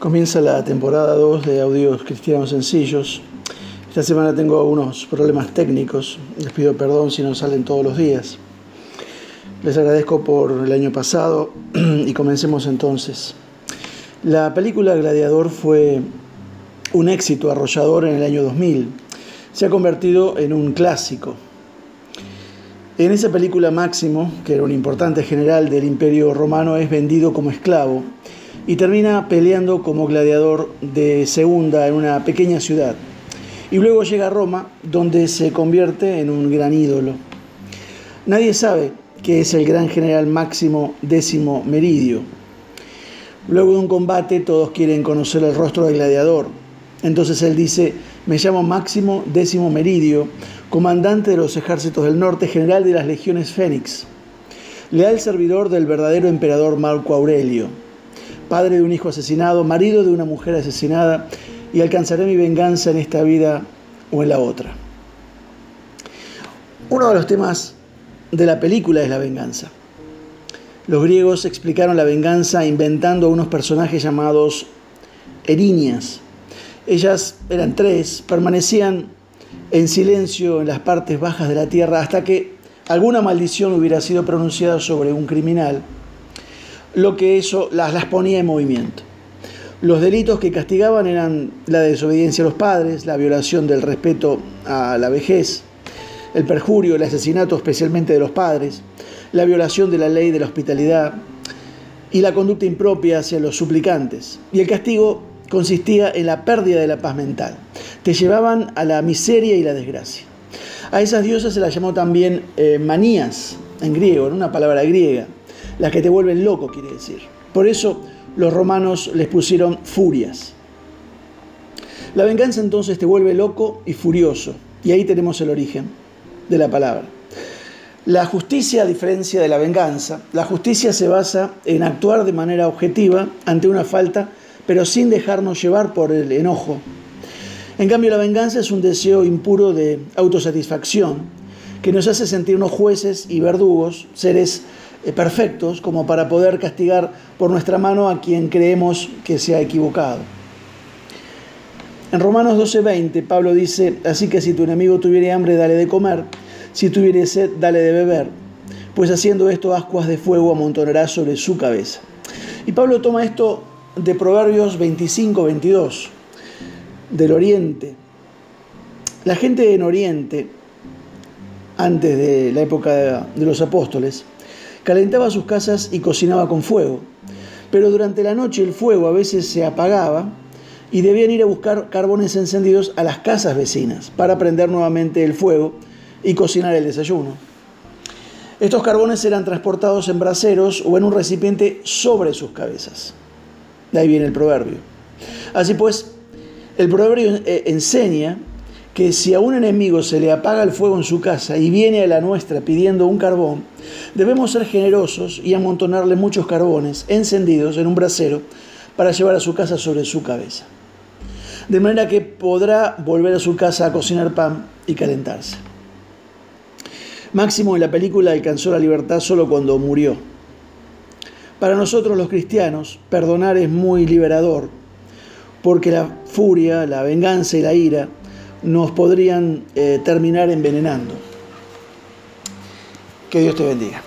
Comienza la temporada 2 de Audios Cristianos Sencillos. Esta semana tengo algunos problemas técnicos. Les pido perdón si no salen todos los días. Les agradezco por el año pasado y comencemos entonces. La película Gladiador fue un éxito arrollador en el año 2000. Se ha convertido en un clásico. En esa película Máximo, que era un importante general del imperio romano, es vendido como esclavo y termina peleando como gladiador de segunda en una pequeña ciudad. Y luego llega a Roma, donde se convierte en un gran ídolo. Nadie sabe que es el gran general Máximo Décimo Meridio. Luego de un combate todos quieren conocer el rostro del gladiador. Entonces él dice, me llamo Máximo Décimo Meridio, comandante de los ejércitos del norte, general de las legiones Fénix, leal servidor del verdadero emperador Marco Aurelio padre de un hijo asesinado, marido de una mujer asesinada, y alcanzaré mi venganza en esta vida o en la otra. Uno de los temas de la película es la venganza. Los griegos explicaron la venganza inventando unos personajes llamados erinias. Ellas eran tres, permanecían en silencio en las partes bajas de la tierra hasta que alguna maldición hubiera sido pronunciada sobre un criminal lo que eso las, las ponía en movimiento. Los delitos que castigaban eran la desobediencia a los padres, la violación del respeto a la vejez, el perjurio, el asesinato especialmente de los padres, la violación de la ley de la hospitalidad y la conducta impropia hacia los suplicantes. Y el castigo consistía en la pérdida de la paz mental. Te llevaban a la miseria y la desgracia. A esas diosas se las llamó también eh, manías, en griego, en una palabra griega las que te vuelven loco, quiere decir. Por eso los romanos les pusieron furias. La venganza entonces te vuelve loco y furioso, y ahí tenemos el origen de la palabra. La justicia, a diferencia de la venganza, la justicia se basa en actuar de manera objetiva ante una falta, pero sin dejarnos llevar por el enojo. En cambio, la venganza es un deseo impuro de autosatisfacción que nos hace sentirnos jueces y verdugos, seres perfectos como para poder castigar por nuestra mano a quien creemos que se ha equivocado. En Romanos 12:20 Pablo dice, así que si tu enemigo tuviere hambre, dale de comer, si tuviere sed, dale de beber, pues haciendo esto ascuas de fuego amontonará sobre su cabeza. Y Pablo toma esto de Proverbios 25-22, del Oriente. La gente en Oriente, antes de la época de los apóstoles, calentaba sus casas y cocinaba con fuego. Pero durante la noche el fuego a veces se apagaba y debían ir a buscar carbones encendidos a las casas vecinas para prender nuevamente el fuego y cocinar el desayuno. Estos carbones eran transportados en braseros o en un recipiente sobre sus cabezas. De ahí viene el proverbio. Así pues, el proverbio eh, enseña que si a un enemigo se le apaga el fuego en su casa y viene a la nuestra pidiendo un carbón, debemos ser generosos y amontonarle muchos carbones encendidos en un brasero para llevar a su casa sobre su cabeza. De manera que podrá volver a su casa a cocinar pan y calentarse. Máximo en la película alcanzó la libertad solo cuando murió. Para nosotros los cristianos, perdonar es muy liberador, porque la furia, la venganza y la ira nos podrían eh, terminar envenenando. Que Dios te bendiga.